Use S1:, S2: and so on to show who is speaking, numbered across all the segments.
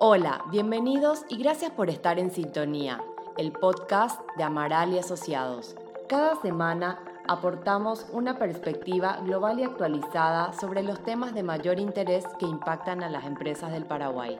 S1: Hola, bienvenidos y gracias por estar en sintonía, el podcast de Amaral y Asociados. Cada semana aportamos una perspectiva global y actualizada sobre los temas de mayor interés que impactan a las empresas del Paraguay.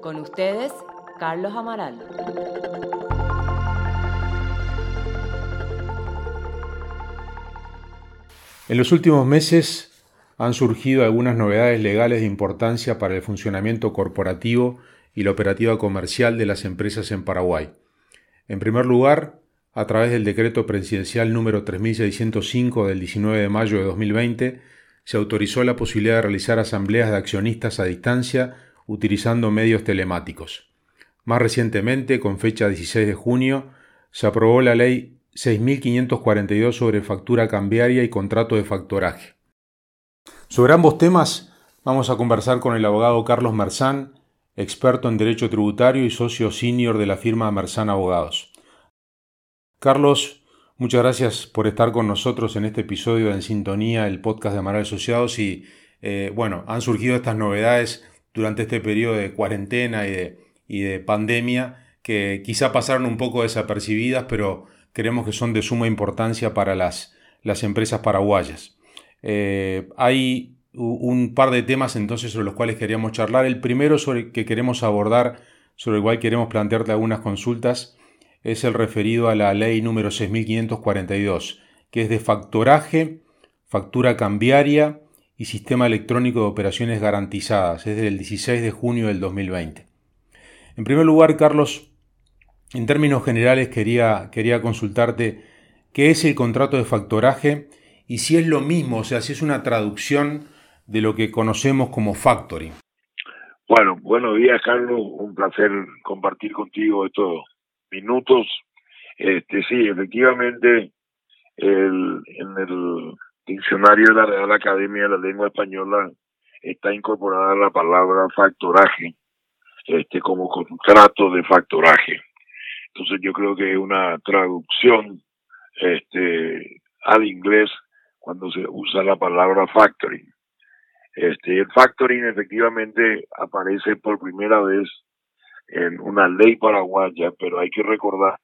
S1: Con ustedes, Carlos Amaral.
S2: En los últimos meses han surgido algunas novedades legales de importancia para el funcionamiento corporativo y la operativa comercial de las empresas en Paraguay. En primer lugar, a través del decreto presidencial número 3605 del 19 de mayo de 2020, se autorizó la posibilidad de realizar asambleas de accionistas a distancia utilizando medios telemáticos. Más recientemente, con fecha 16 de junio, se aprobó la ley 6542 sobre factura cambiaria y contrato de factoraje. Sobre ambos temas vamos a conversar con el abogado Carlos Merzán, experto en Derecho Tributario y socio senior de la firma Merzán Abogados. Carlos, muchas gracias por estar con nosotros en este episodio de En Sintonía, el podcast de Amaral Asociados. Y eh, bueno, han surgido estas novedades durante este periodo de cuarentena y de, pandemia que quizá pasaron un poco desapercibidas, pero creemos que son de suma importancia para las, las empresas paraguayas. Eh, hay un par de temas entonces sobre los cuales queríamos charlar. El primero sobre que queremos abordar, sobre el cual queremos plantearte algunas consultas, es el referido a la ley número 6542, que es de factoraje, factura cambiaria y sistema electrónico de operaciones garantizadas. Es del 16 de junio del 2020. En primer lugar, Carlos, en términos generales quería, quería consultarte qué es el contrato de factoraje y si es lo mismo, o sea, si es una traducción de lo que conocemos como factoring.
S3: Bueno, buenos días Carlos, un placer compartir contigo estos minutos. Este, sí, efectivamente, el, en el diccionario de la Real Academia de la Lengua Española está incorporada la palabra factoraje, este, como contrato de factoraje. Entonces yo creo que es una traducción este, al inglés cuando se usa la palabra factoring. Este, el factoring efectivamente aparece por primera vez en una ley paraguaya, pero hay que recordar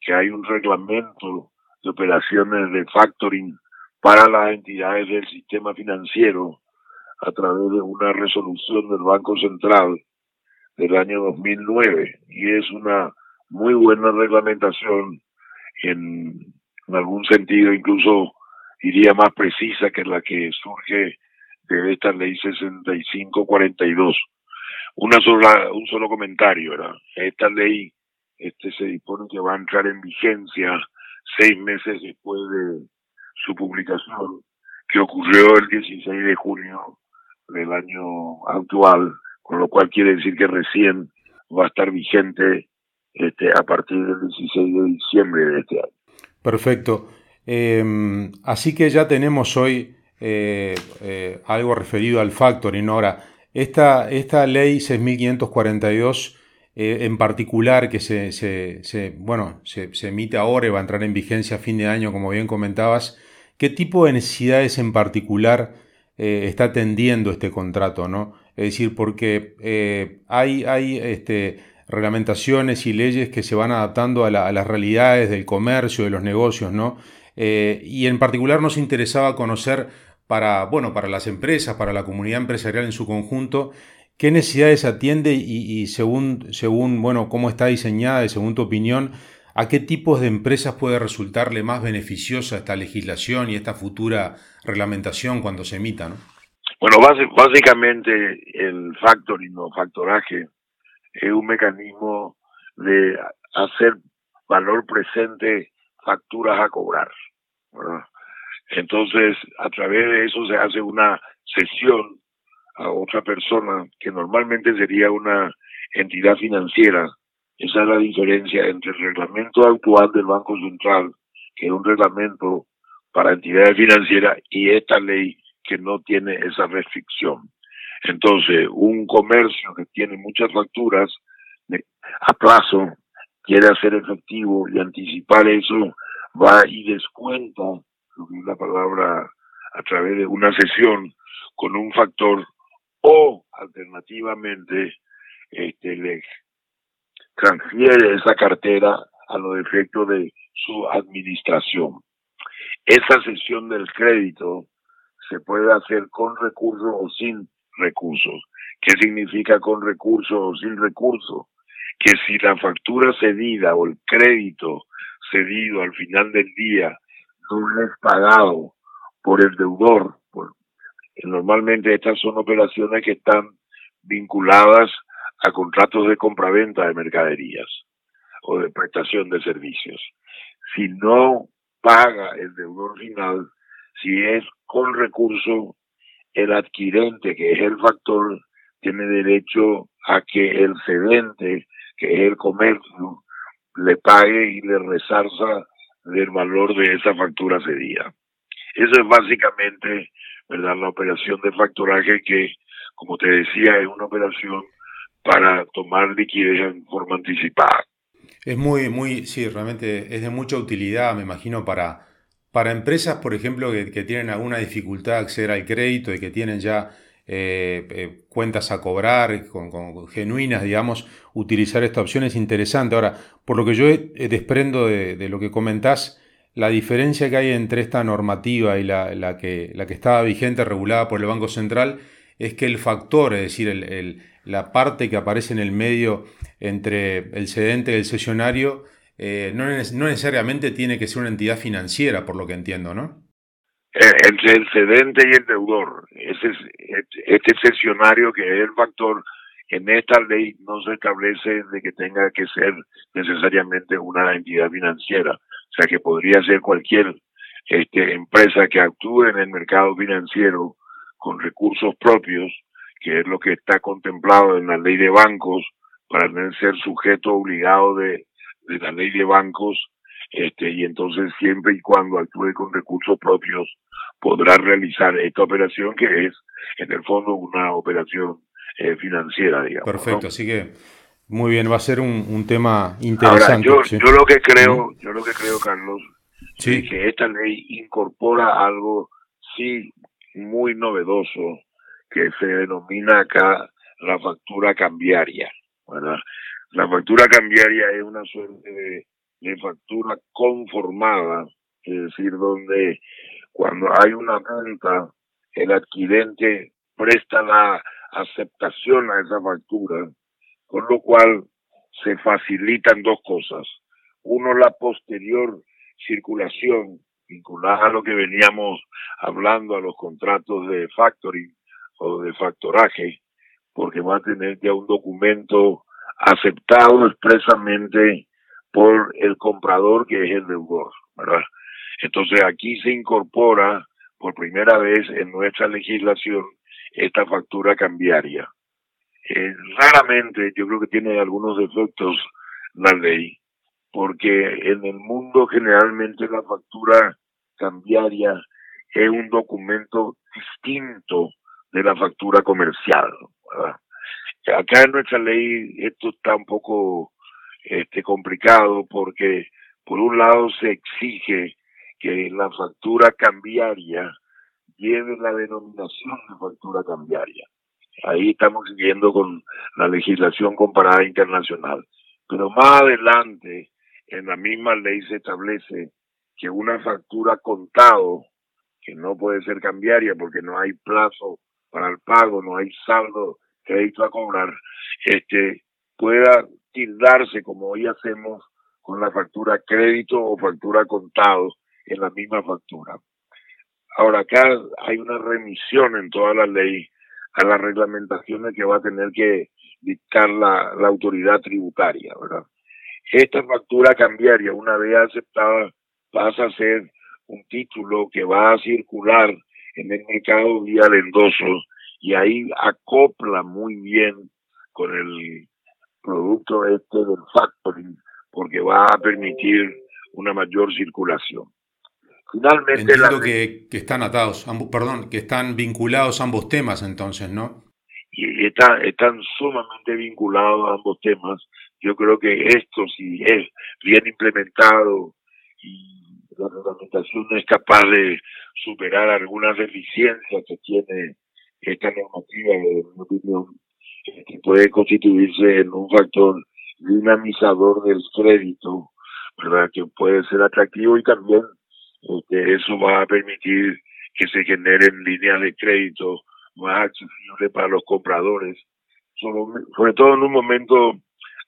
S3: que hay un reglamento de operaciones de factoring para las entidades del sistema financiero a través de una resolución del Banco Central del año 2009 y es una muy buena reglamentación en, en algún sentido incluso diría más precisa que la que surge de esta ley 6542. Una sola, un solo comentario, ¿verdad? Esta ley este, se dispone que va a entrar en vigencia seis meses después de su publicación, que ocurrió el 16 de junio del año actual, con lo cual quiere decir que recién va a estar vigente este, a partir del 16 de diciembre de este año.
S2: Perfecto. Eh, así que ya tenemos hoy eh, eh, algo referido al factoring. Ahora, esta, esta ley 6542 eh, en particular que se, se, bueno, se, emite ahora y va a entrar en vigencia a fin de año, como bien comentabas, ¿qué tipo de necesidades en particular está atendiendo este contrato? ¿no? Es decir, porque hay, hay este, reglamentaciones y leyes que se van adaptando a, a, las realidades del comercio, de los negocios, ¿no? y en particular nos interesaba conocer para, bueno, para las empresas, para la comunidad empresarial en su conjunto, qué necesidades atiende y, según, según, bueno, cómo está diseñada y según tu opinión, a qué tipos de empresas puede resultarle más beneficiosa esta legislación y esta futura reglamentación cuando se emita, ¿no?
S3: Bueno, básicamente el factoring o factoraje es un mecanismo de hacer valor presente facturas a cobrar. ¿verdad? Entonces, a través de eso se hace una sesión a otra persona que normalmente sería una entidad financiera. Esa es la diferencia entre el reglamento actual del Banco Central, que es un reglamento para entidades financieras, y esta ley que no tiene esa restricción. Entonces, un comercio que tiene muchas facturas a plazo quiere hacer efectivo y anticipar eso, va y descuenta la palabra a través de una sesión con un factor o alternativamente este, le transfiere esa cartera a los efectos de su administración. Esa sesión del crédito se puede hacer con recursos o sin recursos. ¿Qué significa con recursos o sin recursos? Que si la factura cedida o el crédito cedido al final del día no es pagado por el deudor, normalmente estas son operaciones que están vinculadas a contratos de compraventa de mercaderías o de prestación de servicios. Si no paga el deudor final, si es con recurso, el adquirente, que es el factor, tiene derecho a que el cedente, que es el comercio, le pague y le resarza del valor de esa factura cedida. Eso es básicamente, ¿verdad?, la operación de factoraje que, como te decía, es una operación para tomar liquidez en forma anticipada.
S2: Es muy, muy, sí, realmente es de mucha utilidad, me imagino, para, para empresas, por ejemplo, que, tienen alguna dificultad de acceder al crédito y que tienen ya eh, eh, cuentas a cobrar con, genuinas, digamos, utilizar esta opción es interesante. Ahora, por lo que yo desprendo de, lo que comentás, la diferencia que hay entre esta normativa y la, que, la que estaba vigente, regulada por el Banco Central, es que el factor, es decir, la parte que aparece en el medio entre el cedente y el sesionario, eh, no, necesariamente tiene que ser una entidad financiera, por lo que entiendo, ¿no?
S3: Eh, entre el cedente y el deudor, ese, este sesionario que es el factor, en esta ley no se establece de que tenga que ser necesariamente una entidad financiera, o sea que podría ser cualquier este, empresa que actúe en el mercado financiero con recursos propios que es lo que está contemplado en la ley de bancos para ser sujeto obligado de, la ley de bancos este y entonces siempre y cuando actúe con recursos propios podrá realizar esta operación que es en el fondo una operación eh, financiera digamos
S2: perfecto así que muy bien va a ser un, tema interesante
S3: yo, yo lo que creo yo lo que creo Carlos es que esta ley incorpora algo sí muy novedoso que se denomina acá la factura cambiaria. ¿verdad? La factura cambiaria es una suerte de, factura conformada, es decir, donde cuando hay una venta, el adquirente presta la aceptación a esa factura, con lo cual se facilitan dos cosas. Uno, la posterior circulación vinculada a lo que veníamos hablando, a los contratos de factoring, o de factoraje, porque va a tener ya un documento aceptado expresamente por el comprador que es el deudor, ¿verdad? Entonces aquí se incorpora por primera vez en nuestra legislación esta factura cambiaria. Eh, raramente yo creo que tiene algunos defectos la ley, porque en el mundo generalmente la factura cambiaria es un documento distinto de la factura comercial. Acá en nuestra ley esto está un poco este, complicado porque por un lado se exige que la factura cambiaria lleve la denominación de factura cambiaria. Ahí estamos siguiendo con la legislación comparada internacional. Pero más adelante, en la misma ley se establece que una factura contado, que no puede ser cambiaria porque no hay plazo para el pago, no hay saldo crédito a cobrar, este, pueda tildarse como hoy hacemos con la factura crédito o factura contado en la misma factura. Ahora acá hay una remisión en toda la ley a las reglamentaciones que va a tener que dictar la, la autoridad tributaria, ¿verdad? Esta factura cambiaria, una vez aceptada, pasa a ser un título que va a circular en el mercado vía el endoso y ahí acopla muy bien con el producto este del factoring porque va a permitir una mayor circulación.
S2: Finalmente Entiendo que, que, están atados, perdón, que están vinculados ambos temas entonces, ¿no?
S3: Y están, están sumamente vinculados a ambos temas. Yo creo que esto, si es bien implementado y la reglamentación es capaz de superar algunas deficiencias que tiene esta normativa, en mi opinión, que puede constituirse en un factor dinamizador del crédito, ¿verdad? Que puede ser atractivo y también este, eso va a permitir que se generen líneas de crédito más accesibles para los compradores, sobre, todo en un momento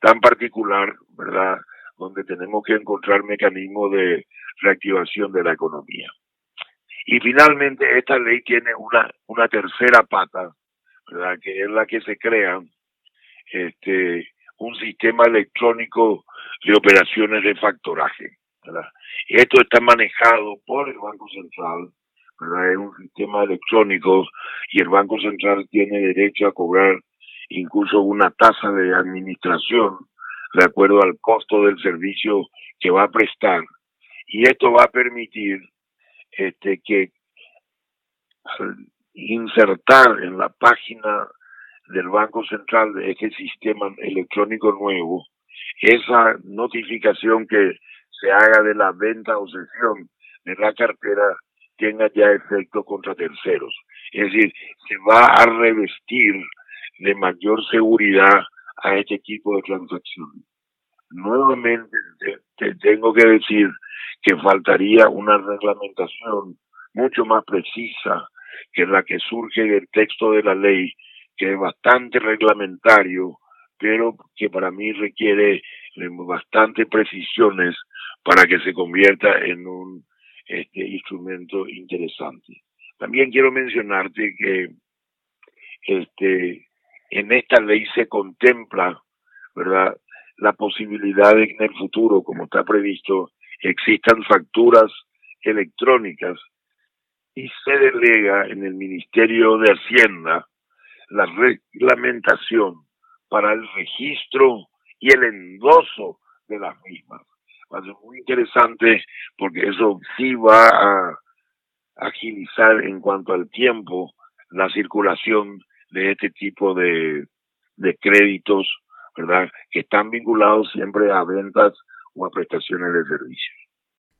S3: tan particular, ¿verdad? Donde tenemos que encontrar mecanismos de reactivación de la economía. Y finalmente esta ley tiene una, una tercera pata, ¿verdad? Que es la que se crea este, un sistema electrónico de operaciones de factoraje. ¿verdad? Esto está manejado por el Banco Central, ¿verdad? es un sistema electrónico y el Banco Central tiene derecho a cobrar incluso una tasa de administración de acuerdo al costo del servicio que va a prestar. Y esto va a permitir este, que insertar en la página del Banco Central de este sistema electrónico nuevo, esa notificación que se haga de la venta o cesión de la cartera tenga ya efecto contra terceros. Es decir, se va a revestir de mayor seguridad a este tipo de transacciones. Nuevamente te tengo que decir que faltaría una reglamentación mucho más precisa que la que surge del texto de la ley, que es bastante reglamentario, pero que para mí requiere bastante precisiones para que se convierta en un este, instrumento interesante. También quiero mencionarte que este, en esta ley se contempla, ¿verdad?, la posibilidad de que en el futuro, como está previsto, existan facturas electrónicas y se delega en el Ministerio de Hacienda la reglamentación para el registro y el endoso de las mismas. Va muy interesante porque eso sí va a agilizar en cuanto al tiempo la circulación de este tipo de, de créditos, ¿verdad? Que están vinculados siempre a ventas o a prestaciones de servicios.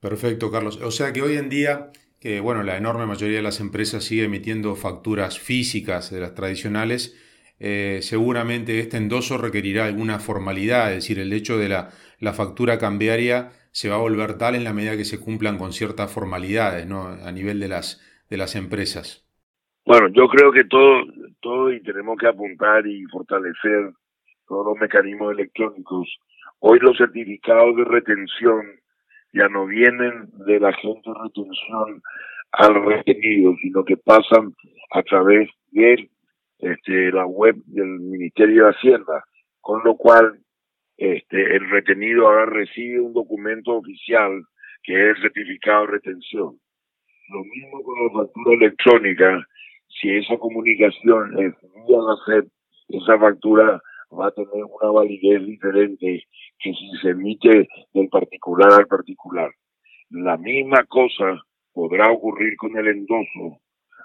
S2: Perfecto, Carlos. O sea que hoy en día, que bueno, la enorme mayoría de las empresas sigue emitiendo facturas físicas de las tradicionales, eh, seguramente este endoso requerirá alguna formalidad, es decir, el hecho de la, la, factura cambiaria se va a volver tal en la medida que se cumplan con ciertas formalidades ¿no? a nivel de las, de las empresas.
S3: Bueno, yo creo que todo, todo y tenemos que apuntar y fortalecer todos los mecanismos electrónicos. Hoy los certificados de retención ya no vienen de la gente de retención al retenido, sino que pasan a través de este, la web del Ministerio de Hacienda, con lo cual este, el retenido ahora recibe un documento oficial que es el certificado de retención. Lo mismo con la factura electrónica, si esa comunicación es vía la esa factura va a tener una validez diferente que si se emite del particular al particular. La misma cosa podrá ocurrir con el endoso,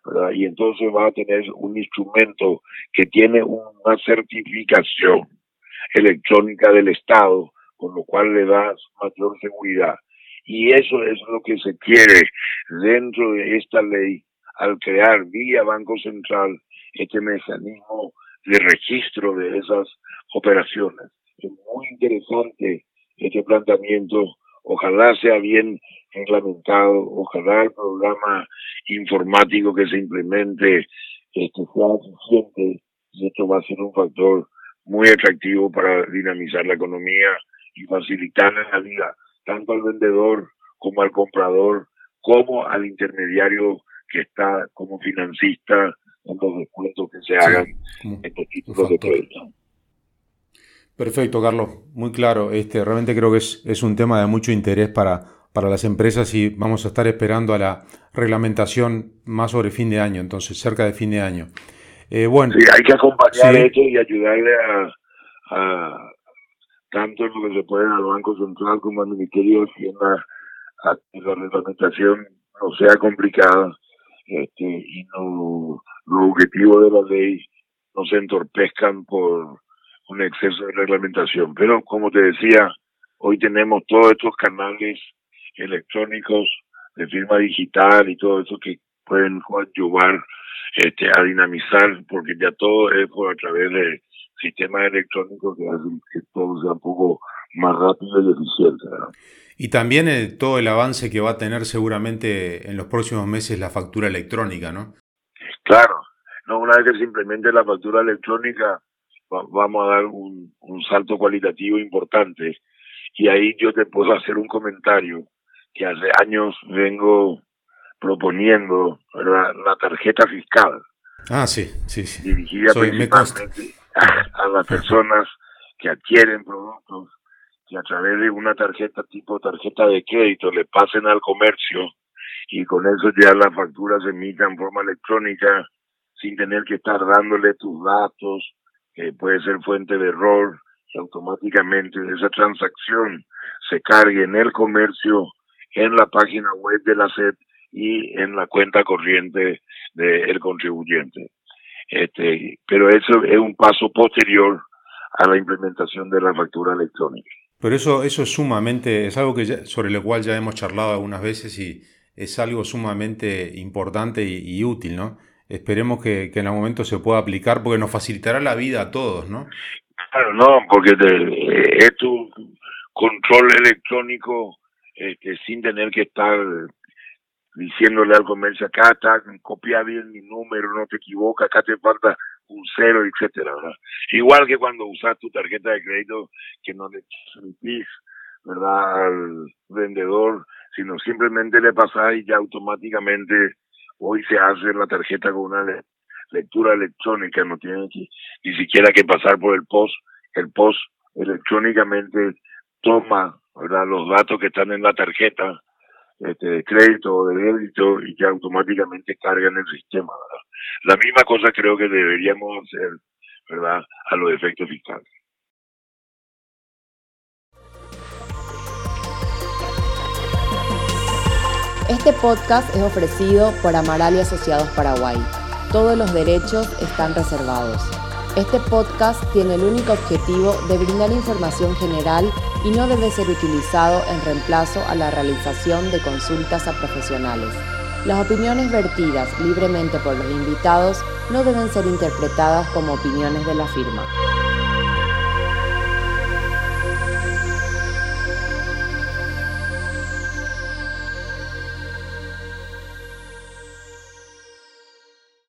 S3: ¿verdad? Y entonces va a tener un instrumento que tiene una certificación electrónica del Estado, con lo cual le da mayor seguridad. Y eso es lo que se quiere dentro de esta ley al crear vía Banco Central este mecanismo de registro de esas operaciones. Es muy interesante este planteamiento. Ojalá sea bien reglamentado, ojalá el programa informático que se implemente este, sea eficiente y esto va a ser un factor muy atractivo para dinamizar la economía y facilitar la vida tanto al vendedor como al comprador, como al intermediario que está como financista en los descuentos que se hagan en estos títulos de crédito.
S2: Perfecto, Carlos, muy claro. Este, realmente creo que es, es un tema de mucho interés para, para las empresas y vamos a estar esperando a la reglamentación más sobre fin de año, entonces cerca de fin de año.
S3: Eh, bueno, sí, hay que acompañar esto y ayudarle a, tanto en lo que se puede al Banco Central como al Ministerio de Hacienda a que la reglamentación no sea complicada este, y no, los objetivos de la ley no se entorpezcan por un exceso de reglamentación. Pero como te decía, hoy tenemos todos estos canales electrónicos de firma digital y todo eso que pueden ayudar este, a dinamizar, porque ya todo es por a través de sistemas electrónicos que hacen que todo sea un poco más rápido y eficiente.
S2: Y también eh, todo el avance que va a tener seguramente en los próximos meses la factura electrónica, ¿no?
S3: Claro, no una vez que se implemente la factura electrónica vamos a dar un, un salto cualitativo importante. Y ahí yo te puedo hacer un comentario que hace años vengo proponiendo la tarjeta fiscal.
S2: Ah, sí, sí, sí.
S3: Dirigida principalmente a, las personas que adquieren productos que a través de una tarjeta tipo tarjeta de crédito le pasen al comercio y con eso ya la factura se emita en forma electrónica sin tener que estar dándole tus datos, que puede ser fuente de error, y automáticamente esa transacción se cargue en el comercio, en la página web de la SED y en la cuenta corriente del contribuyente. Este, pero eso es un paso posterior a la implementación de la factura electrónica.
S2: Pero eso, eso es sumamente, es algo que sobre lo cual ya hemos charlado algunas veces y es algo sumamente importante y, útil, ¿no? Esperemos que, en algún momento se pueda aplicar porque nos facilitará la vida a todos, ¿no?
S3: Claro, no, porque es tu control electrónico este, sin tener que estar diciéndole al comercio, acá está, copia bien mi número, no te equivocas, acá te falta un cero, etcétera, ¿verdad? Igual que cuando usas tu tarjeta de crédito, que no le transmitís, ¿verdad? Al vendedor, sino simplemente le pasás y ya automáticamente hoy se hace la tarjeta con una lectura electrónica, no tiene ni siquiera que pasar por el post, el post electrónicamente toma, ¿verdad? Los datos que están en la tarjeta, este, de crédito o de débito y que automáticamente cargan el sistema. La misma cosa creo que deberíamos hacer ¿verdad? a los efectos fiscales.
S1: Este podcast es ofrecido por Amaral y Asociados Paraguay. Todos los derechos están reservados. Este podcast tiene el único objetivo de brindar información general y no debe ser utilizado en reemplazo a la realización de consultas a profesionales. Las opiniones vertidas libremente por los invitados no deben ser interpretadas como opiniones de la firma.